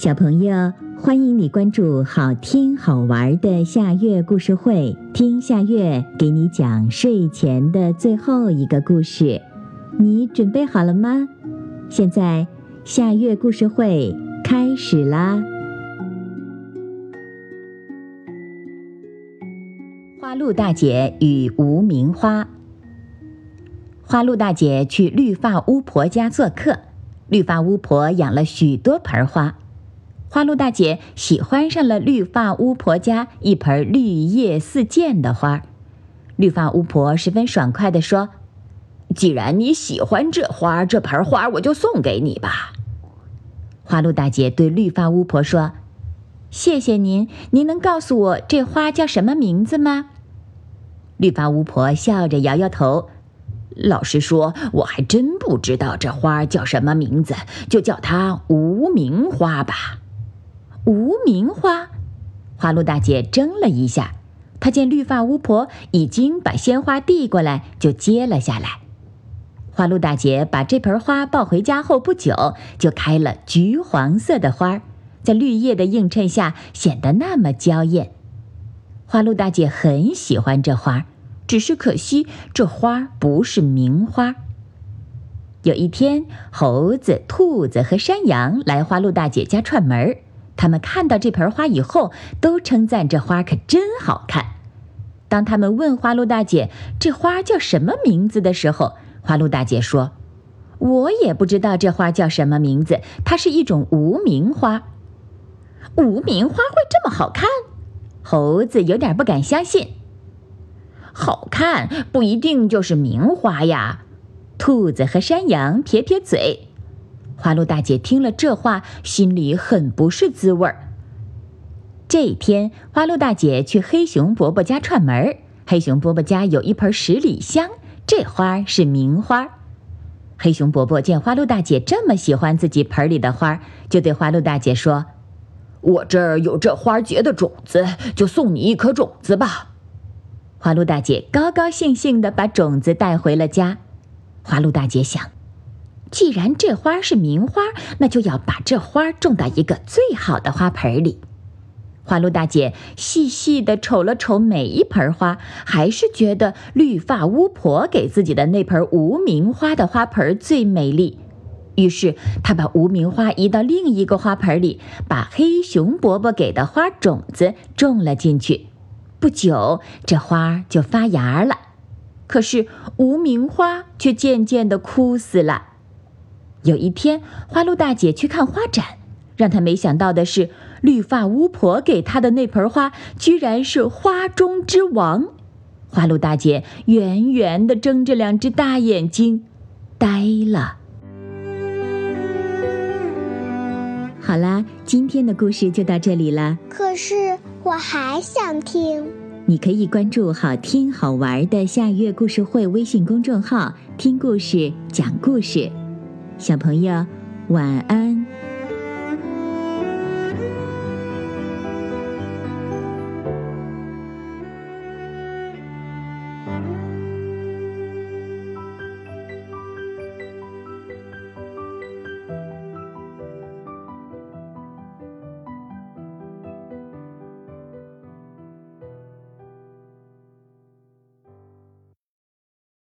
小朋友，欢迎你关注好听好玩的夏月故事会，听夏月给你讲睡前的最后一个故事。你准备好了吗？现在夏月故事会开始啦！花鹿大姐与无名花。花鹿大姐去绿发巫婆家做客，绿发巫婆养了许多盆花。花鹿大姐喜欢上了绿发巫婆家一盆绿叶似箭的花，绿发巫婆十分爽快地说：“既然你喜欢这花，这盆花我就送给你吧。”花鹿大姐对绿发巫婆说：“谢谢您，您能告诉我这花叫什么名字吗？”绿发巫婆笑着摇摇头：“老实说，我还真不知道这花叫什么名字，就叫它无名花吧。”无名花，花鹿大姐怔了一下，她见绿发巫婆已经把鲜花递过来，就接了下来。花鹿大姐把这盆花抱回家后不久，就开了橘黄色的花，在绿叶的映衬下显得那么娇艳。花鹿大姐很喜欢这花，只是可惜这花不是名花。有一天，猴子、兔子和山羊来花鹿大姐家串门儿。他们看到这盆花以后，都称赞这花可真好看。当他们问花鹿大姐这花叫什么名字的时候，花鹿大姐说：“我也不知道这花叫什么名字，它是一种无名花。”无名花会这么好看？猴子有点不敢相信。好看不一定就是名花呀。兔子和山羊撇撇嘴。花鹿大姐听了这话，心里很不是滋味儿。这一天，花鹿大姐去黑熊伯伯家串门儿。黑熊伯伯家有一盆十里香，这花是名花。黑熊伯伯见花鹿大姐这么喜欢自己盆里的花，就对花鹿大姐说：“我这儿有这花结的种子，就送你一颗种子吧。”花鹿大姐高高兴兴地把种子带回了家。花鹿大姐想。既然这花是名花，那就要把这花种到一个最好的花盆里。花鹿大姐细细地瞅了瞅每一盆花，还是觉得绿发巫婆给自己的那盆无名花的花盆最美丽。于是，她把无名花移到另一个花盆里，把黑熊伯伯给的花种子种了进去。不久，这花就发芽了。可是，无名花却渐渐地枯死了。有一天，花鹿大姐去看花展，让她没想到的是，绿发巫婆给她的那盆花居然是花中之王。花鹿大姐圆圆的睁着两只大眼睛，呆了。好啦，今天的故事就到这里了。可是我还想听。你可以关注“好听好玩的夏月故事会”微信公众号，听故事，讲故事。小朋友，晚安。